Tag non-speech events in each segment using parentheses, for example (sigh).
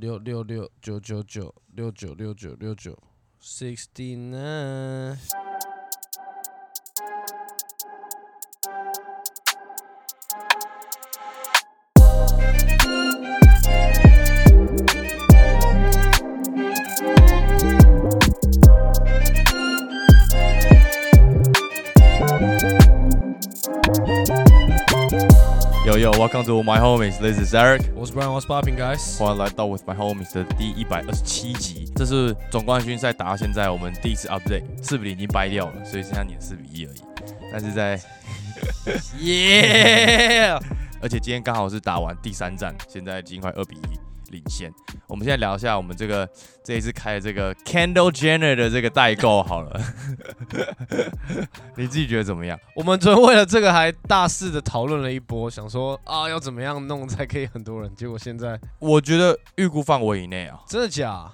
六六六九九九六九六九六九 sixty nine。Yo welcome to my homies. This is Eric. What's Brian? What's Popping Guys。欢迎来到 With My Homies 的第一百二十七集。这是总冠军赛打到现在，我们第一次 update，四比零已经掰掉了，所以剩下碾四比一而已。但是在，耶！而且今天刚好是打完第三战，现在已经快二比一领先。我们现在聊一下我们这个这一次开的这个 Candle Jenner 的这个代购好了，(laughs) 你自己觉得怎么样？我们昨天为了这个还大肆的讨论了一波，想说啊要怎么样弄才可以很多人，结果现在我觉得预估范围以内啊，真的假？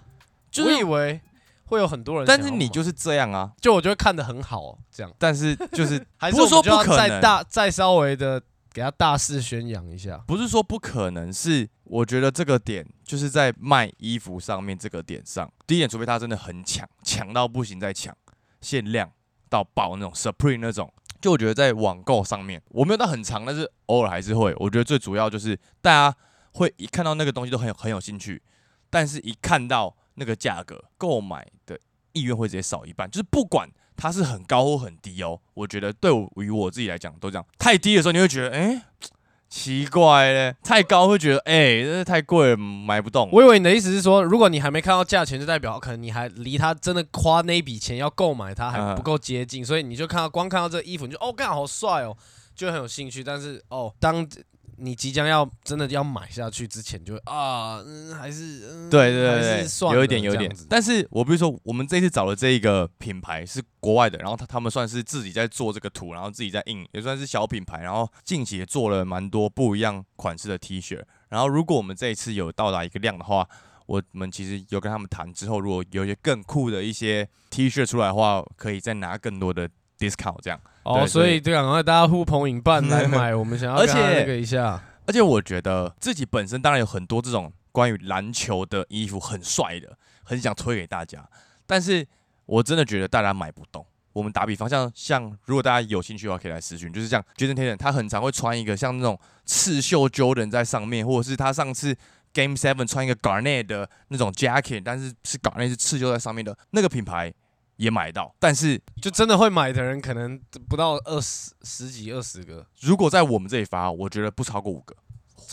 就是我以为会有很多人但，是你就是这样啊，就我觉得看的很好，这样但是就是 (laughs) 还是说不可能再大再稍微的给他大肆宣扬一下。不是说不可能，是我觉得这个点就是在卖衣服上面这个点上，第一点，除非他真的很抢，抢到不行再抢，限量到爆那种 Supreme 那种，就我觉得在网购上面，我没有到很长，但是偶尔还是会。我觉得最主要就是大家会一看到那个东西都很有很有兴趣，但是一看到那个价格，购买的意愿会直接少一半，就是不管。它是很高或很低哦，我觉得对于我自己来讲都这样。太低的时候，你会觉得，哎、奇怪嘞，太高会觉得，哎、这是太贵了，买不动。我以为你的意思是说，如果你还没看到价钱，就代表可能你还离他真的花那一笔钱要购买它还不够接近，所以你就看到光看到这衣服，你就哦，干好帅哦，就很有兴趣。但是哦，当你即将要真的要买下去之前，就会啊，嗯，还是嗯，对对对有一点有一点。但是我比如说，我们这一次找的这一个品牌是国外的，然后他他们算是自己在做这个图，然后自己在印，也算是小品牌，然后近期也做了蛮多不一样款式的 T 恤。然后如果我们这一次有到达一个量的话，我们其实有跟他们谈，之后如果有一些更酷的一些 T 恤出来的话，可以再拿更多的 discount 这样。哦，对所以对，赶快大家呼朋引伴来买，我们想要而且那个一下。而且我觉得自己本身当然有很多这种关于篮球的衣服很帅的，很想推给大家，但是我真的觉得大家买不动。我们打比方，像像如果大家有兴趣的话，可以来私讯，就是像 Jason t a t u 他很常会穿一个像那种刺绣 Jordan 在上面，或者是他上次 Game Seven 穿一个 Garnett 的那种 jacket，但是是 Garnett 是刺绣在上面的那个品牌也买到，但是就真的会买的人，可能不到二十十几二十个，如果在我们这里发，我觉得不超过五个。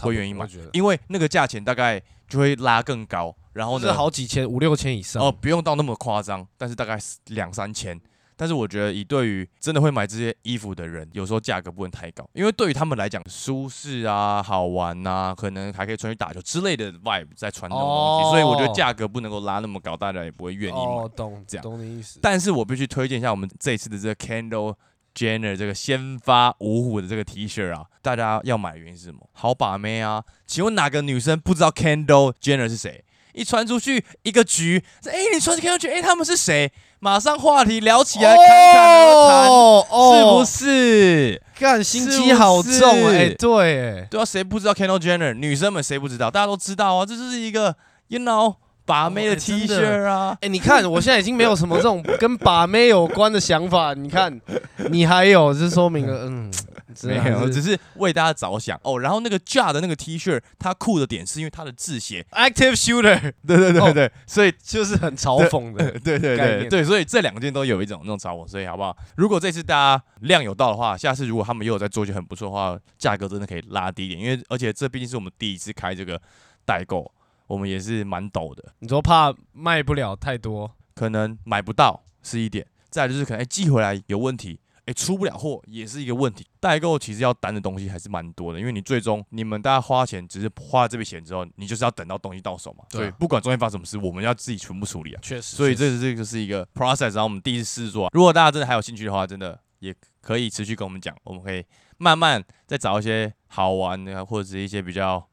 会愿意买因为那个价钱大概就会拉更高，然后是呢，好几千、五六千以上。哦，不用到那么夸张，但是大概是两三千。但是我觉得，以对于真的会买这些衣服的人，有时候价格不能太高，因为对于他们来讲，舒适啊、好玩啊，可能还可以穿去打球之类的 vibe 在穿这种东西，所以我觉得哦价格不能够拉那么高，大家也不会愿意买。哦，懂这样懂你意思。但是我必须推荐一下我们这一次的这个 Kendall Jenner 这个先发五虎的这个 T 恤啊，大家要买的原因是什么？好把妹啊！请问哪个女生不知道 Kendall Jenner 是谁？一传出去一个局，哎、你传 Kendall Jenner，哎、他们是谁？马上话题聊起来，侃侃而谈，哦是不是？干心是机好重哎、对哎，对啊，谁不知道 Kendall Jenner？女生们谁不知道？大家都知道啊，这就是一个 you know 把妹的 T 恤啊。哎、你看我现在已经没有什么这种 (laughs) 跟把妹有关的想法，你看你还有，这说明了 (laughs) 嗯，真没有，只是为大家着想哦。然后那个 Ja 的那个 T 恤，它酷的点是因为它的字写，active shooter (laughs) 对对对对，所以就是很嘲讽的。对对对对，所以这两件都有一种那种嘲讽，所以好不好？如果这次大家量有到的话，下次如果他们又有在做一些很不错的话，价格真的可以拉低一点，因为而且这毕竟是我们第一次开这个代购，我们也是蛮抖的，你说怕卖不了太多，可能买不到是一点，再来就是可能哎、寄回来有问题。哎，出不了货也是一个问题。代购其实要担的东西还是蛮多的，因为你最终你们大家花钱只是花了这笔钱之后，你就是要等到东西到手嘛。对啊所以不管中间发生什么事，我们要自己全部处理啊。确实。所以这是这这个是一个 process，然后我们第一次试做啊。如果大家真的还有兴趣的话，真的也可以持续跟我们讲，我们可以慢慢再找一些好玩的，或者是一些比较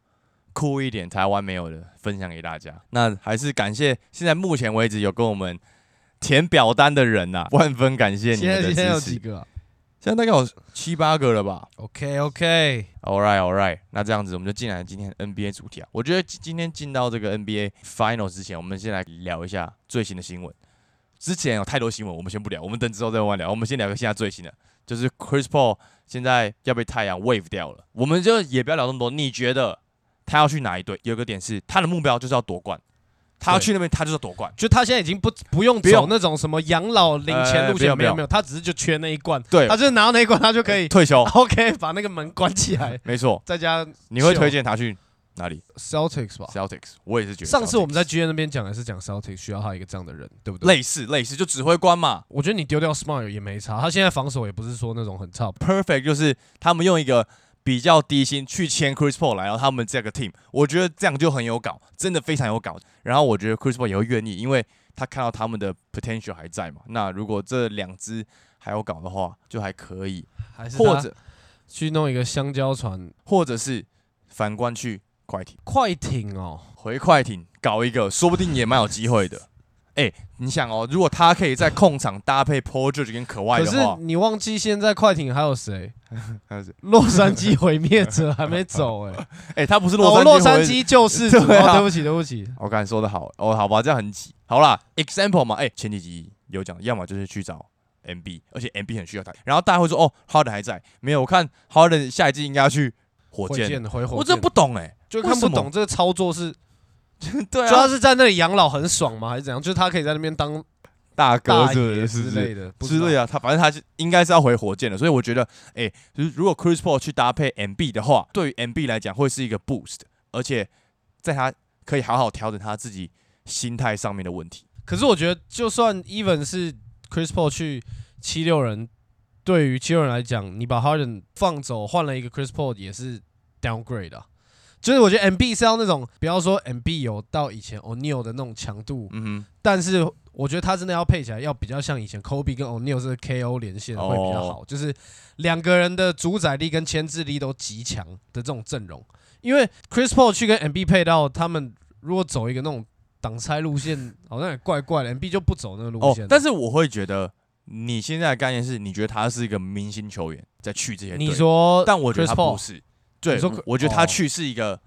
酷一点台湾没有的分享给大家。那还是感谢现在目前为止有跟我们填表单的人呐、(laughs) 万分感谢你们的现在现在有支持。几个啊、这样大概有七八个了吧 OK OK，？All right, all right。那这样子我们就进来今天 NBA 主题啊。我觉得今天进到这个 NBA Final 之前，我们先来聊一下最新的新闻。之前有太多新闻，我们先不聊，我们等之后再慢慢聊。我们先聊个现在最新的，就是 Chris Paul 现在要被太阳 wave 掉了。我们就也不要聊那么多。你觉得他要去哪一队？有个点是他的目标就是要夺冠，他要去那边，他就是夺冠。就他现在已经不不用走那种什么养老领钱路线，没有没有，他只是就缺那一罐，对他，就是拿到那一罐，他就可以退休，(laughs) OK 把那个门关起来，(laughs) 没错。再加你会推荐他去哪里 Celtics 吧。？Celtics，我也是觉得。上次我们在 GM 那边讲的是讲 Celtics 需要他一个这样的人，对不对？类似类似，就指挥官嘛我觉得你丢掉 Smart 也没差，他现在防守也不是说那种很差。，perfect 就是他们用一个比较低薪去签 Chris Paul 来到他们这个 team，我觉得这样就很有搞，真的非常有搞。然后我觉得 Chris Paul 也会愿意，因为他看到他们的 potential 还在嘛。那如果这两支还有搞的话，就还可以，还是或者去弄一个香蕉船或者是反观去快艇，快艇哦，回快艇搞一个，说不定也蛮有机会的。(laughs) 哎、你想哦，如果他可以在控场搭配 Paul George 跟可外可是，你忘记现在快艇还有谁？(laughs) 洛杉矶毁灭者还没走哎、(laughs) 哎、他不是哦，洛杉矶、洛杉矶救世主，对啊哦，对不起，对不起，我刚才说的好哦，好吧，这样很挤。好啦 e x a m p l e 嘛，哎、前几集有讲，要么就是去找 MB，而且 MB 很需要他。然后大家会说，哦，Harden 还在，没有，我看 Harden 下一季应该要去火箭。火箭回火箭，我真的不懂哎、就看不懂这个操作是，(laughs) 对啊，主要，是在那里养老很爽吗？还是怎样？就是他可以在那边当大哥大爷是是不是？之类的，不知道之类啊，他反正他是应该是要回火箭的，所以我觉得，哎、就是如果 Chris Paul 去搭配 MB 的话，对于 MB 来讲会是一个 boost，而且在他可以好好调整他自己心态上面的问题。可是我觉得，就算 even 是 Chris Paul 去七六人，对于七六人来讲，你把 Harden 放走，换了一个 Chris Paul 也是 downgrade 啊。就是我觉得 MB 是要那种，不要说 MB 有到以前 O'Neal 的那种强度，嗯哼，但是我觉得他真的要配起来，要比较像以前 Kobe 跟 O'Neal 这个 KO 连线会比较好，就是两个人的主宰力跟牵制力都极强的这种阵容。因为 Chris Paul 去跟 MB 配到，他们如果走一个那种挡拆路线，好像也怪怪的。MB 就不走那个路哦线，，但是我会觉得你现在的概念是，你觉得他是一个明星球员在去这些队，你说，但我觉得他不是。对，我我觉得他哦去是一个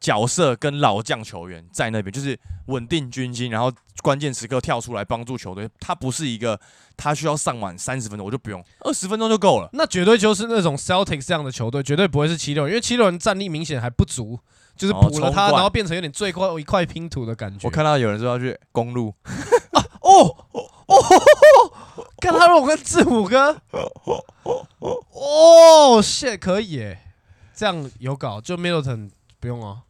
角色跟老将球员在那边，就是稳定军心，然后关键时刻跳出来帮助球队。他不是一个他需要上满三十分钟，我就不用二十分钟就够了。那绝对就是那种 Celtics 这样的球队，绝对不会是七六人，因为七六人战力明显还不足，就是哦补了他，然后变成有点最快一块拼图的感觉。我看到有人说要去公路 (laughs) 啊，哦哦，看他如果跟字母哥，(laughs) 哦，shit，可以耶，这样有搞，就 Middleton 不用啊，嗯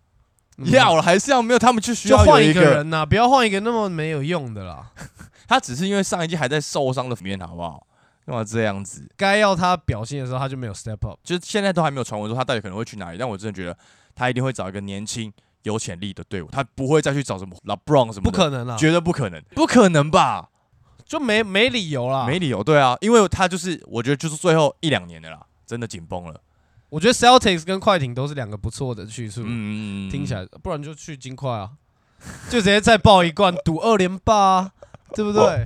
要了还是要没有？他们就需要有换一一个人呐、不要换一个那么没有用的啦。他只是因为上一季还在受伤的里面，好不好？干嘛这样子？该要他表现的时候，他就没有 step up。就是现在都还没有传闻说他到底可能会去哪里，但我真的觉得他一定会找一个年轻有潜力的队伍，他不会再去找什么 LeBron 什么的，不可能啦，绝对不可能，不可能吧？就没没理由啦。没理由，对啊，因为他就是我觉得就是最后一两年的啦，真的紧绷了。我觉得 Celtics 跟快艇都是两个不错的去处，嗯听起来，不然就去金块啊，(laughs) 就直接再爆一罐赌二连霸啊，对不对？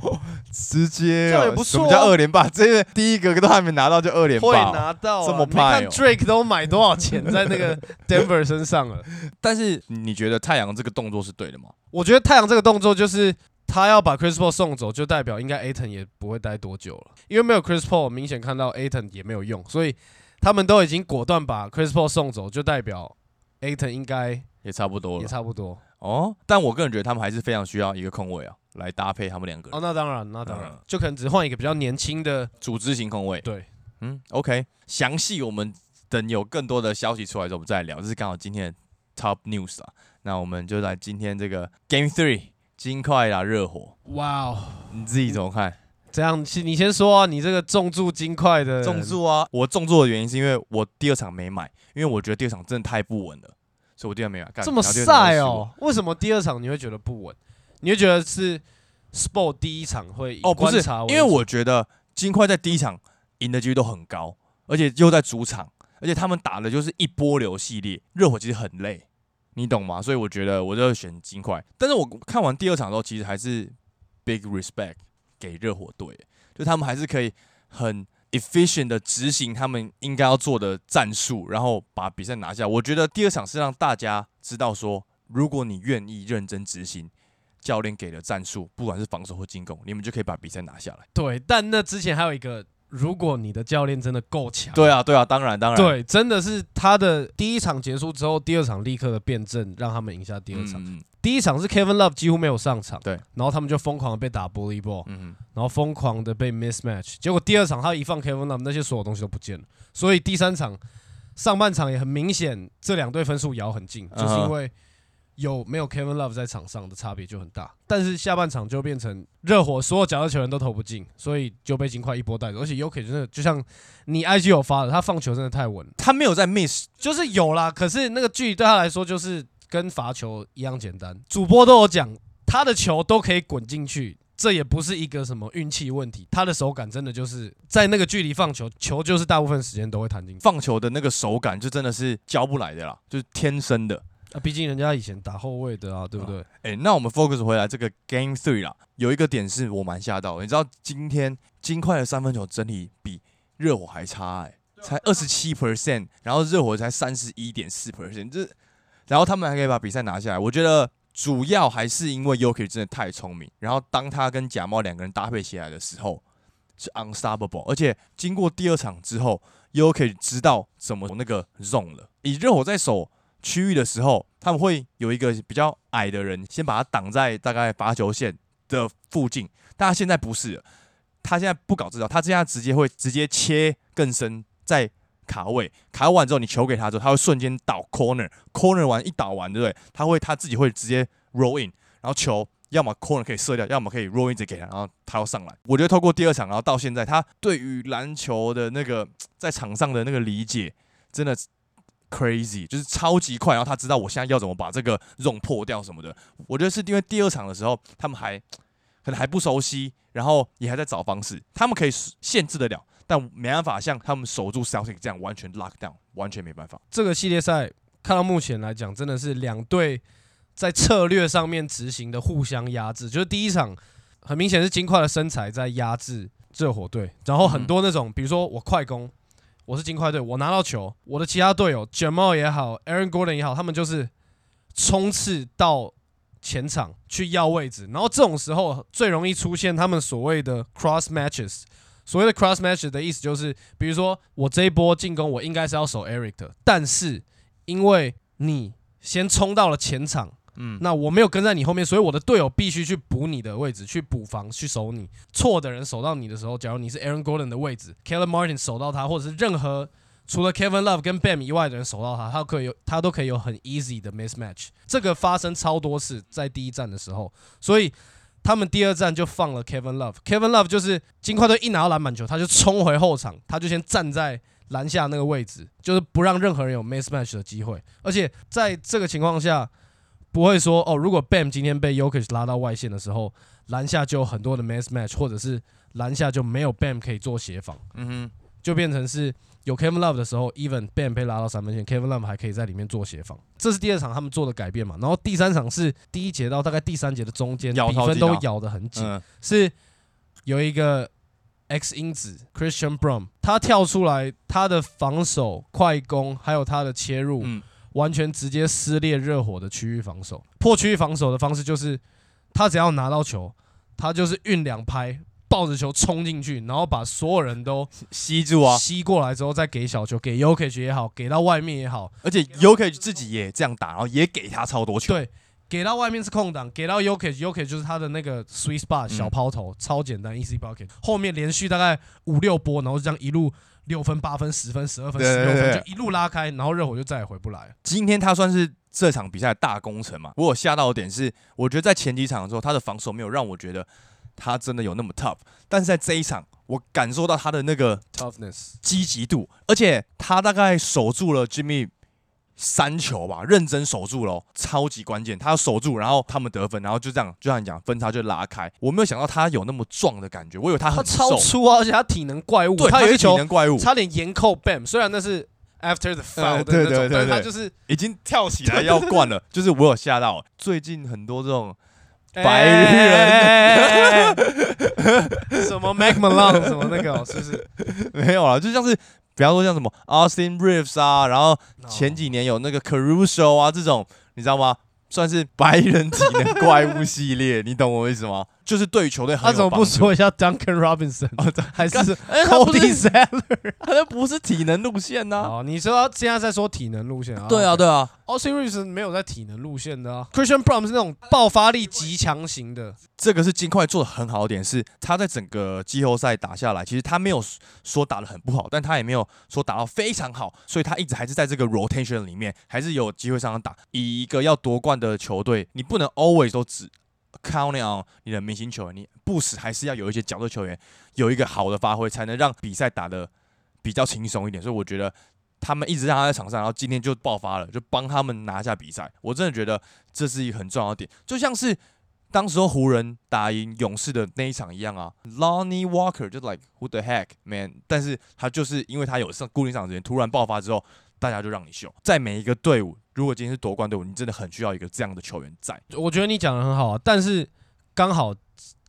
直接这样也不错啊什么叫二连霸？这个第一个都还没拿到就二连霸会，拿到啊这么你看 Drake 都买多少钱在那个 (laughs) Denver 身上了？但是你觉得太阳这个动作是对的吗？我觉得太阳这个动作就是他要把 Chris Paul 送走，就代表应该 Aton 也不会待多久了，因为没有 Chris Paul，明显看到 Aton 也没有用，所以他们都已经果断把 Chris Paul 送走，就代表 Aton 应该也差不多了也差不多。哦。但我个人觉得他们还是非常需要一个空位啊，来搭配他们两个人哦，那当然，那当然嗯，就可能只换一个比较年轻的，组织型空位。对，嗯，OK，详细我们等有更多的消息出来之后，我们再聊。这是刚好今天的 Top News 啊。那我们就来今天这个 Game Three，金块啦热火，哇哦，你自己怎么看？这样，你先说啊，你这个重注金块的重注啊！我重注的原因是因为我第二场没买，因为我觉得第二场真的太不稳了，所以我第二场没买。干这么晒哦？为什么第二场你会觉得不稳？你会觉得是 Sport 第一场会以哦，不是因为我觉得金块在第一场赢的几率都很高，而且又在主场，而且他们打的就是一波流系列，热火其实很累，你懂吗？所以我觉得我就选金块。但是我看完第二场之后，其实还是 big respect 给热火队，就他们还是可以很 efficient 的执行他们应该要做的战术，然后把比赛拿下。我觉得第二场是让大家知道说，如果你愿意认真执行教练给的战术，不管是防守或进攻，你们就可以把比赛拿下来。对，但那之前还有一个，如果你的教练真的够强，对啊，对啊，当然，当然，对，真的是他的第一场结束之后，第二场立刻的辩证，让他们赢下第二场。嗯第一场是 Kevin Love 几乎没有上场，对，然后他们就疯狂的被打 bully ball，嗯然后疯狂的被 mismatch，结果第二场他一放 Kevin Love，那些所有东西都不见了，所以第三场上半场也很明显，这两队分数咬很近，就是因为有没有 Kevin Love 在场上的差别就很大，但是下半场就变成热火所有角色球员都投不进，所以就被金块一波带走，而且 UK 真的就像你 IG 有发的，他放球真的太稳，他没有在 miss，就是有啦，可是那个距离对他来说就是跟罚球一样简单。主播都有讲，他的球都可以滚进去，这也不是一个什么运气问题，他的手感真的就是在那个距离放球，球就是大部分时间都会弹进去。放球的那个手感就真的是教不来的啦，就是天生的。啊，毕竟人家以前打后卫的啊，对不对？哎、那我们 focus 回来这个 Game Three 啦，有一个点是我蛮吓到的，你知道今天金块的三分球整体比热火还差、哎，才二十七 percent，然后热火才三十一点四 percent，这，然后他们还可以把比赛拿下来，我觉得主要还是因为 Yuki 真的太聪明，然后当他跟假猫两个人搭配起来的时候是 unstoppable，而且经过第二场之后，Yuki 知道怎么那个 zone 了，以热火在守。区域的时候，他们会有一个比较矮的人先把他挡在大概罚球线的附近，但他现在不是，他现在不搞这招，他现在直接会直接切更深，在卡位卡完之后，你球给他之后，他会瞬间倒 corner，corner 完一倒完，对不对？他会他自己会直接 roll in，然后球要么 corner 可以射掉，要么可以 roll in 直接给他，然后他要上来。我觉得透过第二场，然后到现在，他对于篮球的那个在场上的那个理解，真的 crazy，就是超级快。然后他知道我现在要怎么把这个肉破掉什么的。我觉得是因为第二场的时候，他们还可能还不熟悉，然后也还在找方式，他们可以限制得了，但没办法像他们守住 Celtic 这样完全 lock down，完全没办法。这个系列赛看到目前来讲，真的是两队在策略上面执行的互相压制。就是第一场很明显是金块的身材在压制热火队，然后很多那种，比如说我快攻，我是金块队，我拿到球，我的其他队友 Jamal 也好，Aaron Gordon 也好，他们就是冲刺到前场去要位置，然后这种时候最容易出现他们所谓的 cross matches。所谓的 cross matches 的意思就是，比如说我这一波进攻我应该是要守 Eric 的，但是因为你先冲到了前场，嗯，那我没有跟在你后面，所以我的队友必须去补你的位置，去补防，去守你。错的人守到你的时候，假如你是 Aaron Gordon 的位置 k e l l e n Martin 守到他，或者是任何除了 Kevin Love 跟 Bam 以外的人守到他，他可以有他都可以有很 easy 的 mismatch。这个发生超多次在第一站的时候，所以他们第二站就放了 Kevin Love。Kevin Love 就是金块队一拿到篮板球，他就冲回后场，他就先站在篮下那个位置，就是不让任何人有 mismatch 的机会。而且在这个情况下，不会说哦，如果 Bam 今天被 Yokich 拉到外线的时候，篮下就有很多的 mismatch，或者是篮下就没有 Bam 可以做协防，嗯哼，就变成是有 Kevin Love 的时候，even Bam 被拉到三分线，Kevin Love 还可以在里面做协防。这是第二场他们做的改变嘛？然后第三场是第一节到大概第三节的中间，比分都咬得很紧。嗯，是有一个 X 因子 Christian Brown，他跳出来，他的防守、快攻还有他的切入，嗯完全直接撕裂热火的区域防守。破区域防守的方式就是，他只要拿到球，他就是运两拍，抱着球冲进去，然后把所有人都吸住啊！吸过来之后，再给小球，给 Yokich 也好，给到外面也好，而且 Yuki 自己也这样打，然后也给他超多球。对，给到外面是空档，给到 Yokich，Yokich 就是他的那个 sweet spot 小抛投，超简单，easy bucket。后面连续大概五六波，然后这样一路六分、八分、十分、十二分、十六分，就一路拉开，然后热火就再也回不来了。今天他算是这场比赛的大功臣嘛。我有吓到的点是，我觉得在前几场的时候，他的防守没有让我觉得他真的有那么 tough，但是在这一场，我感受到他的那个 Toughness，积极度，而且他大概守住了 Jimmy 三球吧，认真守住了哦，超级关键。他要守住，然后他们得分，然后就这样，就像你讲，分差就拉开。我没有想到他有那么壮的感觉，我以为他他很超瘦，粗啊，而且他体能怪物，对，他有一球能怪物，差点严扣 Bam，虽然那是 after the foul 的那种，对对对但是他就是已经跳起来要灌了，就是我有吓到。最近很多这种白人，什么 Mac Malone 什么那个、是不是？没有啦，就像是比方说像什么 Austin Reeves 啊，然后前几年有那个 Caruso 啊这种，你知道吗？算是白人级的怪物系列，你懂我意思吗？就是对于球队很有他怎么不助？说一下 Duncan Robinson？(laughs) 还是哎，他不 Cody 是 Zeller？(laughs) 他那不是体能路线呐、哦，你说现在在说体能路线啊？对啊，对啊，Austin Reeves 没有在体能路线的啊，Christian Brown 是那种爆发力极强型的。这个是金块做的很好的点是，他在整个季后赛打下来，其实他没有说打的很不好，但他也没有说打到非常好，所以他一直还是在这个 rotation 里面，还是有机会上场打。以一个要夺冠的球队，你不能 always 都只 count on 你的明星球员，你不时还是要有一些角色球员有一个好的发挥，才能让比赛打得比较轻松一点。所以我觉得他们一直让他在场上，然后今天就爆发了，就帮他们拿下比赛。我真的觉得这是一个很重要的点，就像是。当时候湖人打赢勇士的那一场一样啊，Lonnie Walker 就 like who the heck man，但是他就是因为他有上固定场时间，突然爆发之后，大家就让你秀。在每一个队伍，如果今天是夺冠队伍，你真的很需要一个这样的球员在。我觉得你讲的很好啊，但是刚好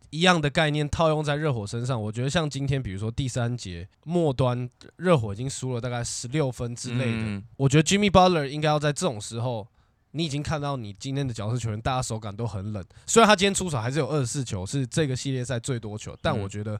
一样的概念套用在热火身上，我觉得像今天比如说第三节末端，热火已经输了大概十六分之类的，嗯我觉得 Jimmy Butler 应该要在这种时候。你已经看到你今天的角色球员，大家手感都很冷。虽然他今天出手还是有二十四球，是这个系列赛最多球，但嗯我觉得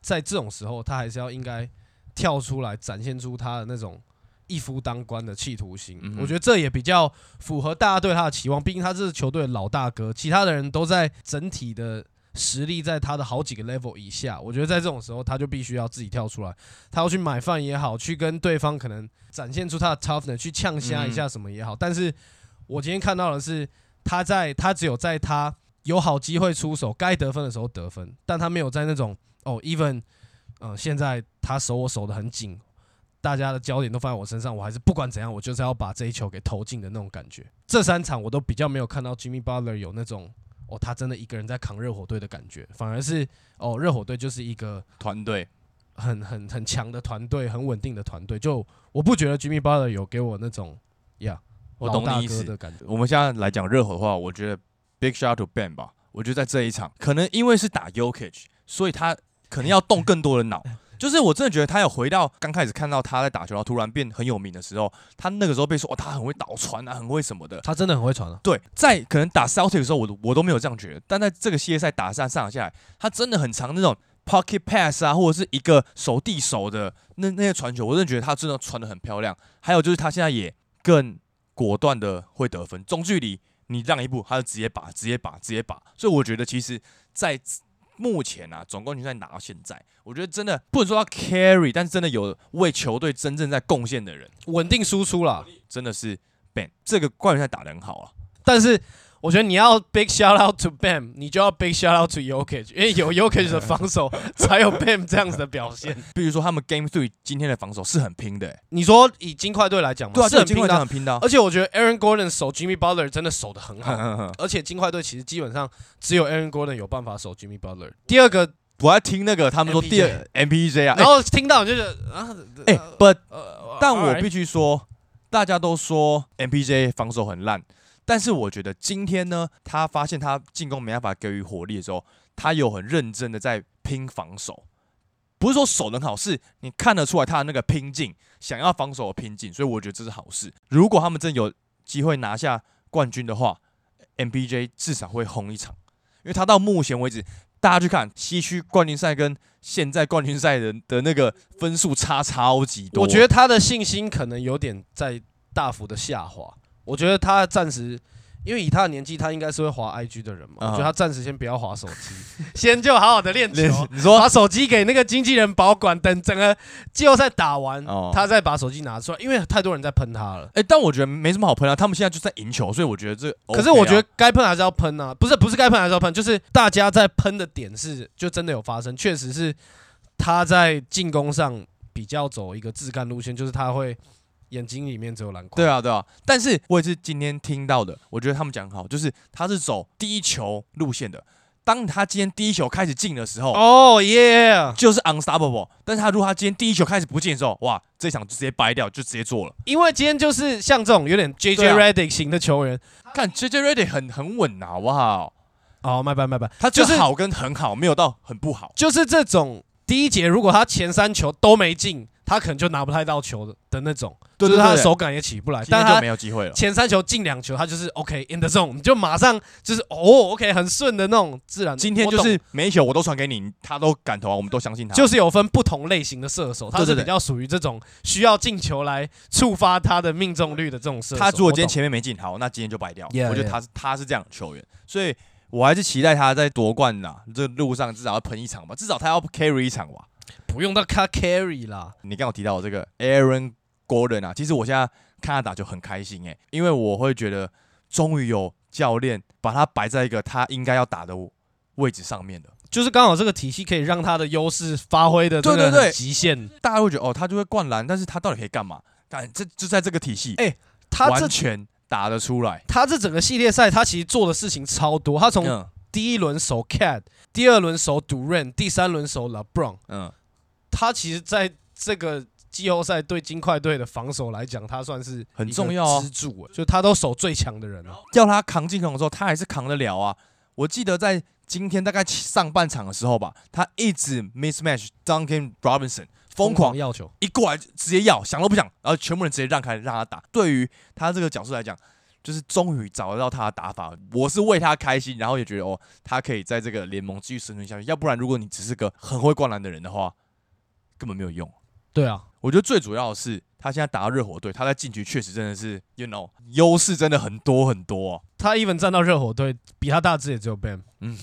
在这种时候，他还是要应该跳出来展现出他的那种一夫当关的企图心。嗯我觉得这也比较符合大家对他的期望，毕竟他这是球队的老大哥，其他的人都在整体的实力在他的好几个 level 以下。我觉得在这种时候，他就必须要自己跳出来，他要去买饭也好，去跟对方可能展现出他的 toughness，去呛瞎一下什么也好。但是我今天看到的是，他在他只有在他有好机会出手、该得分的时候得分，但他没有在那种哦，even 嗯，现在他守我守的很紧，大家的焦点都放在我身上，我还是不管怎样，我就是要把这一球给投进的那种感觉。这三场我都比较没有看到 Jimmy Butler 有那种哦，他真的一个人在扛热火队的感觉，反而是哦，热火队就是一个团队，很很很强的团队，很稳定的团队。就我不觉得 Jimmy Butler 有给我那种呀，我懂你意思。哥的感觉。我们现在来讲热火的话，我觉得 Big shot to Ben 吧。我觉得在这一场，可能因为是打 Yokich，所以他可能要动更多的脑。(laughs) 就是我真的觉得他有回到刚开始看到他在打球，然后突然变很有名的时候，他那个时候被说哦，他很会倒传啊，很会什么的。他真的很会传啊，对，在可能打 Celtic 的时候，我都我都没有这样觉得，但在这个系列赛打上上下来，他真的很长那种 pocket pass 啊，或者是一个手递手的那那些传球，我真的觉得他真的传的很漂亮。还有就是他现在也更果断的会得分，中距离你让一步，他就直接把，直接把，直接把。所以我觉得其实，在目前啊，总冠军赛拿到现在，我觉得真的不能说他 carry，但是真的有为球队真正在贡献的人，稳定输出啦。真的是 Ben 这个冠军赛打得很好啊。但是我觉得你要 big shout out to Bam，你就要 big shout out to Yokich，因为有 (laughs) Yokich 的防守，才有 Bam 这样子的表现。(laughs) 比如说他们 Game Three 今天的防守是很拼的、欸，你说以金块队来讲嘛，对啊，是很拼的很拼的啊、而且我觉得 Aaron Gordon 守 Jimmy Butler 真的守得很好，(laughs) 而且金块队其实基本上只有 Aaron Gordon 有办法守 Jimmy Butler。第二个，我在听那个他们说第二 MPJ 啊，然后听到就觉得啊，哎、呃 b u t 呃但我必须说，大家都说 MPJ 防守很烂，但是我觉得今天呢，他发现他进攻没办法给予火力的时候，他有很认真的在拼防守，不是说守得好，是你看得出来他的那个拼劲，想要防守的拼劲，所以我觉得这是好事。如果他们真有机会拿下冠军的话，MPJ 至少会轰一场，因为他到目前为止，大家去看西区冠军赛跟现在冠军赛的的那个分数差超级多，我觉得他的信心可能有点在大幅的下滑。我觉得他暂时，因为以他的年纪，他应该是会滑 IG 的人嘛。嗯我觉得他暂时先不要滑手机，(laughs) 先就好好的练练球，你说把手机给那个经纪人保管，等整个季后赛打完，哦他再把手机拿出来，因为太多人在喷他了。哎、但我觉得没什么好喷啊，他们现在就在赢球，所以我觉得这、可是我觉得该喷还是要喷啊，不是不是该喷还是要喷，就是大家在喷的点是就真的有发生，确实是他在进攻上比较走一个自干路线，就是他会眼睛里面只有篮筐。对啊对啊，但是我也是今天听到的，我觉得他们讲很好，就是他是走第一球路线的。当他今天第一球开始进的时候，哦耶！就是 unstoppable。但是他如果他今天第一球开始不进的时候，哇，这场就直接掰掉，就直接做了。因为今天就是像这种有点 J 对 J 啊 Redick 型的球员，看 JJ Redick 很很稳啊，好不好？哦，麦拜麦拜，他就就是是好跟很好，没有到很不好。就是这种第一节，如果他前三球都没进，他可能就拿不太到球的的那种，就是他的手感也起不来。今天就没有机会了。前三球进两球，他就是 OK in the zone，你就马上就是哦 OK 很顺的那种自然。今天就是每一球我都传给你，他都敢投啊，我们都相信他。就是有分不同类型的射手，他是比较属于这种需要进球来触发他的命中率的这种射手。他如果今天前面没进，好，那今天就败掉。Yeah, 我觉得他是他是这样的球员，所以我还是期待他在夺冠呐这路上至少要喷一场吧，至少他要 carry 一场吧。不用到他 carry 啦，你刚刚有提到我这个 Aaron Gordon 啊，其实我现在看他打就很开心诶、因为我会觉得终于有教练把他摆在一个他应该要打的位置上面的。就是刚好这个体系可以让他的优势发挥的对对对极限。大家会觉得哦，他就会灌篮，但是他到底可以干嘛？但这就在这个体系，哎他这完全打得出来。他这整个系列赛，他其实做的事情超多。他从嗯第一轮守 Cat，第二轮守 Duran，第三轮守 LeBron。嗯，他其实在这个季后赛对金块队的防守来讲，他算是很重要啊支柱，就他都守最强的人啊。叫他扛进攻的时候，他还是扛得了啊。我记得在今天大概上半场的时候吧，他一直 mismatch Duncan Robinson，疯狂要求，一过来直接要，想都不想，然后全部人直接让开让他打。对于他这个角色来讲，就是终于找得到他的打法，我是为他开心，然后也觉得哦，他可以在这个联盟继续生存下去。要不然，如果你只是个很会灌篮的人的话，根本没有用。对啊，我觉得最主要的是，他现在打到热火队，他在禁区确实真的是，you know，优势真的很多很多、哦。他 even 站到热火队，比他大只也只有 Bam。嗯嗯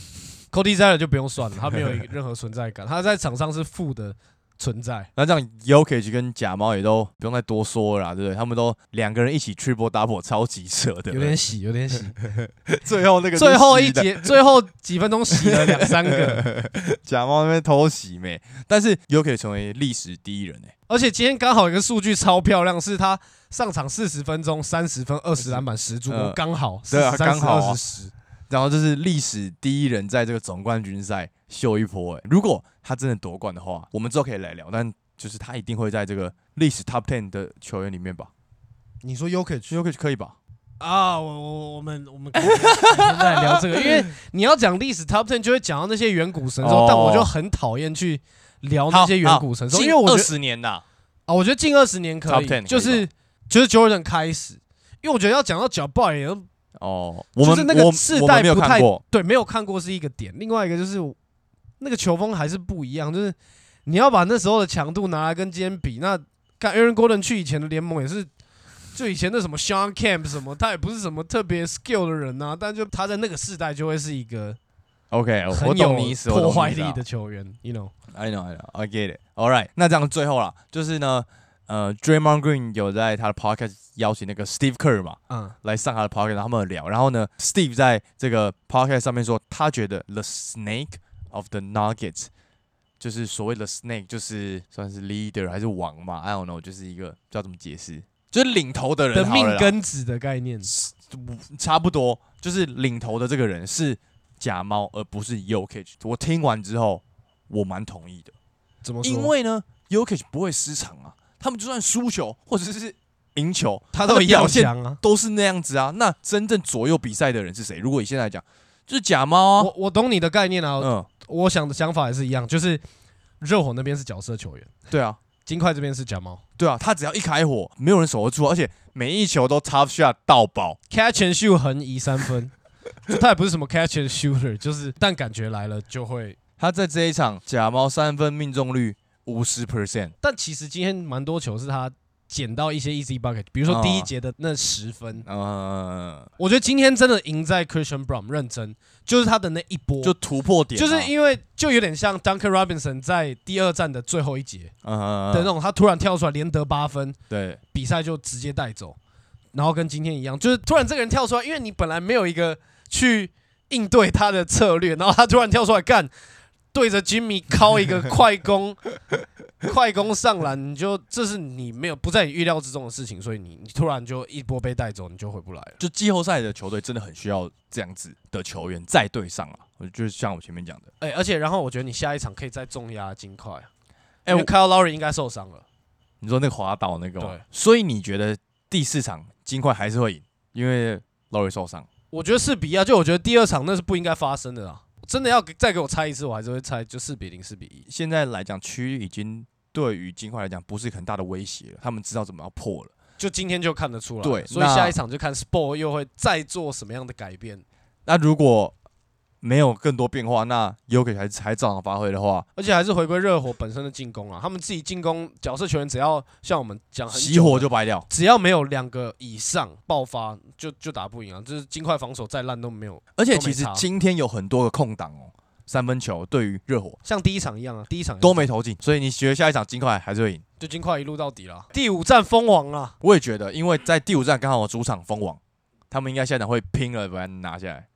，Cody Zeller 就不用算了，他没有任何存在感，他在场上是负的存在。那这样 Yokich 跟假猫也都不用再多说了啦，对不对？他们都两个人一起 triple double，超级扯的。有点洗，有点洗。(laughs) 最后那个最后一节，最后几分钟洗了两三个，(laughs) 假猫那边偷袭没？但是 Yokich 成为历史第一人哎、而且今天刚好有一个数据超漂亮，是他上场四十分钟，三十分、二十篮板、十助攻，嗯刚好。对啊40刚好啊二十十。然后这是历史第一人在这个总冠军赛秀一波哎、如果他真的夺冠的话，我们之后可以来聊，但就是他一定会在这个历史 top ten 的球员里面吧。你说 Yokich？Yokich 可以吧？啊，我我我们我们改天改天再来聊这个，因为你要讲历史 top ten 就会讲到那些远古神兽，哦。但我就很讨厌去聊那些远古神兽，因为我二觉得十年呐，啊，我觉得近二十年可以，10可以就是就是 Jordan 开始，因为我觉得要讲到脚爆也哦，我们就是那个我世我们没有代不太，对，没有看过是一个点，另外一个就是那个球风还是不一样，就是你要把那时候的强度拿来跟今天比，那看 Aaron Gordon 去以前的联盟也是。就以前的什么 Sean Camp 什么，他也不是什么特别 skill 的人呐、但就他在那个世代就会是一个 OK，我懂有你意思，破坏力的球员，you know。I know, I know, I get it. All right，那这样最后啦，就是呢，呃，Draymond Green 有在他的 podcast 邀请那个 Steve Kerr 嘛，嗯，来上他的 podcast，他们聊。然后呢，Steve 在这个 podcast 上面说，他觉得 The Snake of the Nuggets 就是所谓的 Snake，就是算是 leader 还是王嘛？I don't know，就是一个不知道怎么解释，就是领头的人的命根子的概念，差不多，就是领头的这个人是假猫，而不是 Yokich。我听完之后，我蛮同意的。怎么说？因为呢，Yokich 不会失常啊，他们就算输球或者是赢球，他都一样啊。都是那样子啊。那真正左右比赛的人是谁？如果以现在来讲，就是假猫啊。我我懂你的概念啊，嗯，我想的想法也是一样，就是热火那边是角色球员，对啊，金块这边是假猫对啊，他只要一开火，没有人守得住，而且每一球都 tough shot 到爆。，catch and shoot 横移三分，(laughs) 他也不是什么 catch and shooter，就是但感觉来了就会。他在这一场假猫三分命中率五十 percent，但其实今天蛮多球是他捡到一些 easy bucket，比如说第一节的那十分，嗯，我觉得今天真的赢在 Christian Brown，认真就是他的那一波，就突破点啊、就是因为就有点像 Duncan Robinson 在第二站的最后一节嗯的那种，他突然跳出来连得八分，对，比赛就直接带走，然后跟今天一样，就是突然这个人跳出来，因为你本来没有一个去应对他的策略，然后他突然跳出来干，对着 Jimmy 敲一个快攻，(laughs) 快攻上篮，你就这是你没有不在你预料之中的事情，所以你你突然就一波被带走，你就回不来了。就季后赛的球队真的很需要这样子的球员在队上啊。我就是像我前面讲的，哎、而且然后我觉得你下一场可以再重压金块，哎哎、因为我 Kyle Lowry 应该受伤了，你说那个滑倒那个对？所以你觉得第四场金块还是会赢，因为 Lowry 受伤？我觉得是比一啊，就我觉得第二场那是不应该发生的啦。真的要给再给我猜一次，我还是会猜就四比零、四比一。现在来讲，区域已经对于金块来讲不是很大的威胁了，他们知道怎么要破了。就今天就看得出来，对所以下一场就看 Sport 又会再做什么样的改变。那如果没有更多变化，那 u k 还还照常发挥的话，而且还是回归热火本身的进攻啊，他们自己进攻角色球员只要像我们讲很熄火就白掉。只要没有两个以上爆发，就就打不赢啊。就是金块防守再烂都没有，而且其实今天有很多个空档哦，三分球对于热火像第一场一样啊，第一场都没投进，所以你觉得下一场金块还是会赢？就金块一路到底了。第五战封王啊，我也觉得，因为在第五战刚好有主场封王，他们应该下场会拼了把它拿下来，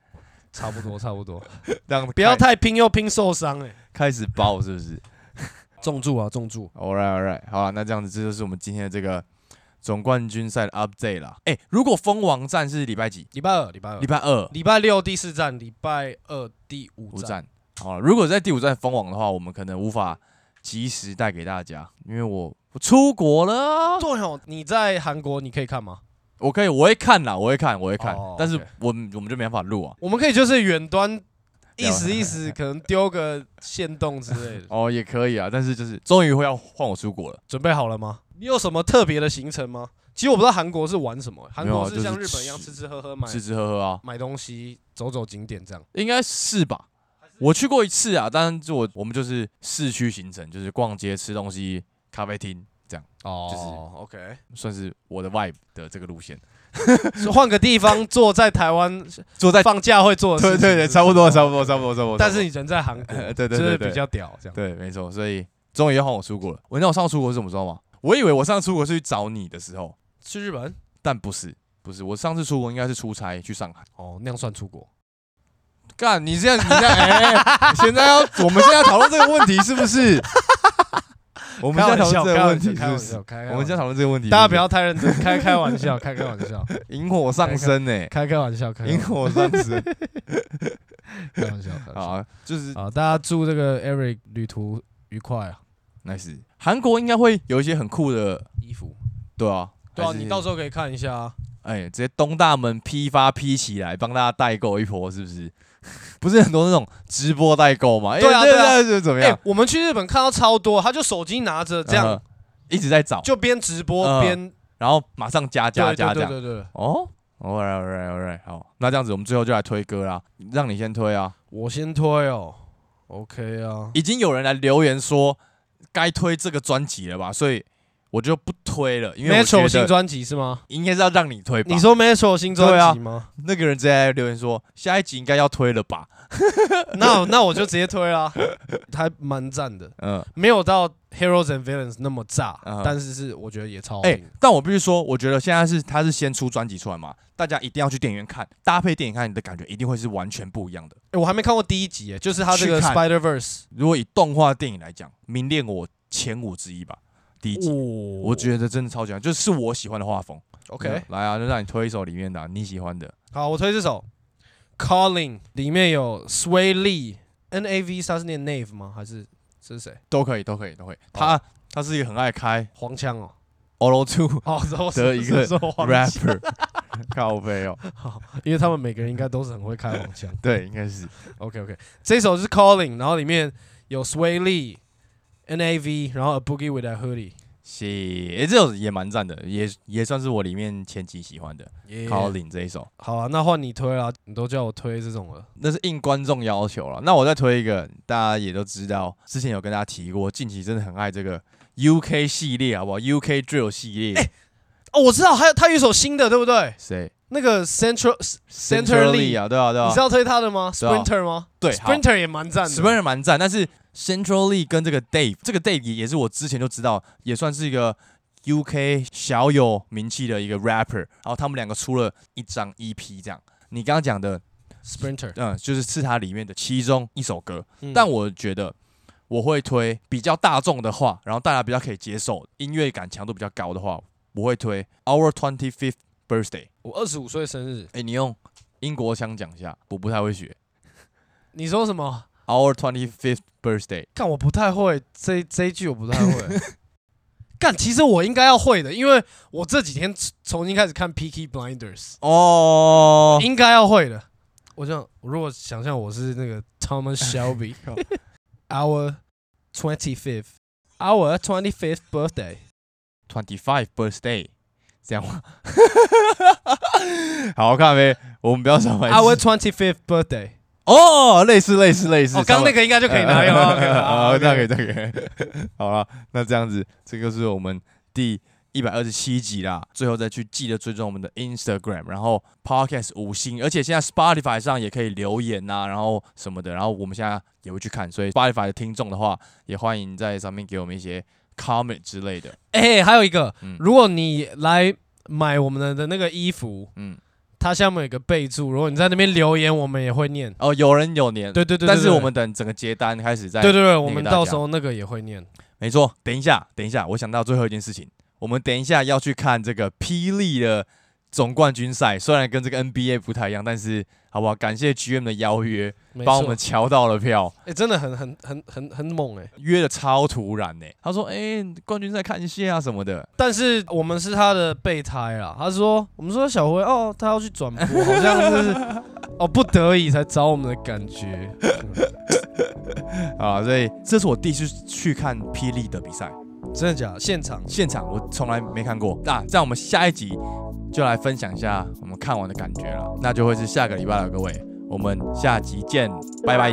差不多差不多，让 (laughs) 不要太拼又拼受伤哎、开始爆是不是重注啊重注，？All right, all right，好了，那这样子这就是我们今天的这个总冠军赛的 update 啦。哎、如果封王战是礼拜几？礼拜二礼拜二礼拜二礼拜六第四站，礼拜二第五站。五站。好了，如果在第五站封王的话，我们可能无法及时带给大家，因为我我出国了。对哦，你在韩国你可以看吗？我可以，我会看啦，我会看，我会看，哦但是我们我们就没办法录啊。我们可以就是远端意了思意思，可能丢个线动之类的。(laughs) 哦，也可以啊，但是就是终于会要换我出国了。准备好了吗？你有什么特别的行程吗？其实我不知道韩国是玩什么，韩国是像日本一样吃吃喝喝买吃吃喝喝啊，买东西、走走景点这样。应该是吧？我去过一次啊，但是我我们就是市区行程，就是逛街、吃东西、咖啡厅这样，哦就是 OK，算是我的 vibe 的这个路线。是 (laughs) 换个地方坐在台湾坐在放假会做的事情，对对对，差不多差不多差不多差不多。但是你人在韩国，呃 (laughs) 对对就是比较屌这样。对，没错，所以终于要换我出国了。我那我上次出国是怎么知道吗？我以为我上次出国是去找你的时候，去日本但不是，不是，我上次出国应该是出差去上海。哦，那样算出国？干，你这样，你这样，哎、(laughs) 现在要，我们现在要讨论这个问题是不是？(laughs) 我们现在讨论这个问题是不是开玩笑，？开玩笑，我们现在讨论这个问题大家不要太认真，开开玩笑，开开玩笑，(laughs) 引火上身呢、开开玩笑，开开引玩笑火上身 (laughs) 开玩笑，开玩笑。啊，就是好，大家祝这个 Eric 旅途愉快啊！nice。韩国应该会有一些很酷的，衣服，对啊，对啊，你到时候可以看一下啊。哎，直接东大门批发批起来，帮大家代购一波，是不是？不是很多那种直播代购嘛？哎对啊对啊。对，怎么哎、样？我们去日本看到超多，他就手机拿着这样，嗯一直在找，就边直播嗯。边然后马上加加加加。对对对。对，哦，all right all right all right，好，那这样子我们最后就来推歌啦，让你先推啊。我先推哦，OK 啊，已经有人来留言说该推这个专辑了吧，所以我就不推了，因为我 Metro 新专辑是吗？应该是要让你推吧。你说 Metro 新专辑吗？那个人直接留言说下一集应该要推了吧？(laughs) 那那我就直接推啦，还蛮赞的，(laughs) 嗯，没有到 Heroes and Villains 那么炸，嗯但是是我觉得也超好哎、听。但我必须说，我觉得现在是他是先出专辑出来嘛，大家一定要去电影院看，搭配电影看，你的感觉一定会是完全不一样的。哎我还没看过第一集，哎，就是他这个 Spider Verse，如果以动画电影来讲，名列我前五之一吧，第一集。哦我觉得真的超级好，就是我喜欢的画风。OK，来啊，就让你推一首里面的啊、你喜欢的。好，我推这首 Calling，里面有 Sway Lee，N A V，他是念 Nave 吗？还是这是谁？都可以，都可以，都可以。他他是一个很爱开黄腔哦，Auto Two (laughs) 哦，我的一个 rapper，(laughs) 靠背哦，好因为他们每个人应该都是很会开黄腔。对，应该是 OK OK，这首是 Calling，然后里面有 Sway Lee。N A V，然后 A Boogie with a Hoodie，是，诶、这首也蛮赞的，也也算是我里面前几喜欢的。Calling 这一首，好啊，那换你推啦，你都叫我推这种了。那是应观众要求了。那我再推一个，大家也都知道，之前有跟大家提过，近期真的很爱这个 UK 系列，好不好？UK Drill 系列，哦，我知道，还有他有一首新的，对不对？谁、那个 Central Central Lee 啊，对啊，对啊你是，要推他的吗？Sprinter 吗？对，Sprinter 也蛮赞的。Sprinter 蛮赞，但是 Central Lee 跟这个 Dave，这个 Dave 也也是我之前就知道，也算是一个 UK 小有名气的一个 rapper，然后他们两个出了一张 EP，这样。你刚刚讲的，Sprinter，嗯，就是是它里面的其中一首歌，嗯但我觉得我会推比较大众的话，然后大家比较可以接受，音乐感强度比较高的话，我会推 Our Twenty Fifth Birthday。我二十五岁生日，哎、你用英国腔讲一下，我不太会学。你说什么？Our Twenty Fifth Birthday。看我不太会这这一句，我不太会。干，其实我应该要会的，因为我这几天重新开始看《Peaky Blinders》，哦，应该要会的。我想，如果想象我是那个 Thomas Shelby，our twenty fifth。Our twenty fifth birthday, twenty five birthday，这样吗？(laughs) 好看没？我们不要什么。Our twenty fifth birthday，哦，类似类似类似。哦，刚那个应该就可以拿 (laughs) 用了。好，这样可以，这样可以。(laughs) 好了，那这样子，这个是我们第。一百二十七集啦，最后再去记得追踪我们的 Instagram，然后 Podcast 五星，而且现在 Spotify 上也可以留言呐，然后什么的，然后我们现在也会去看，所以 Spotify 的听众的话，也欢迎在上面给我们一些 comment 之类的。哎，还有一个，如果你来买我们的的那个衣服，嗯，它下面有个备注，如果你在那边留言，我们也会念。哦，有人有念，对对对，但是我们等整个接单开始再，对对对，我们到时候那个也会念。没错，等一下，等一下，我想到最后一件事情。我们等一下要去看这个霹雳的总冠军赛，虽然跟这个 NBA 不太一样，但是好不好？感谢 GM 的邀约，帮我们瞧到了票。哎，真的很很很很很猛哎，约的超突然哎。他说：“哎，冠军赛看一下啊什么的。”但是我们是他的备胎啦。他说：“我们说小辉哦，他要去转播，好像是 (laughs) 哦不得已才找我们的感觉。(laughs) ”啊，所以这是我第一次去看霹雳的比赛。真的假？现场现场我从来没看过。那在我们下一集就来分享一下我们看完的感觉了。那就会是下个礼拜了，各位，我们下集见，拜拜。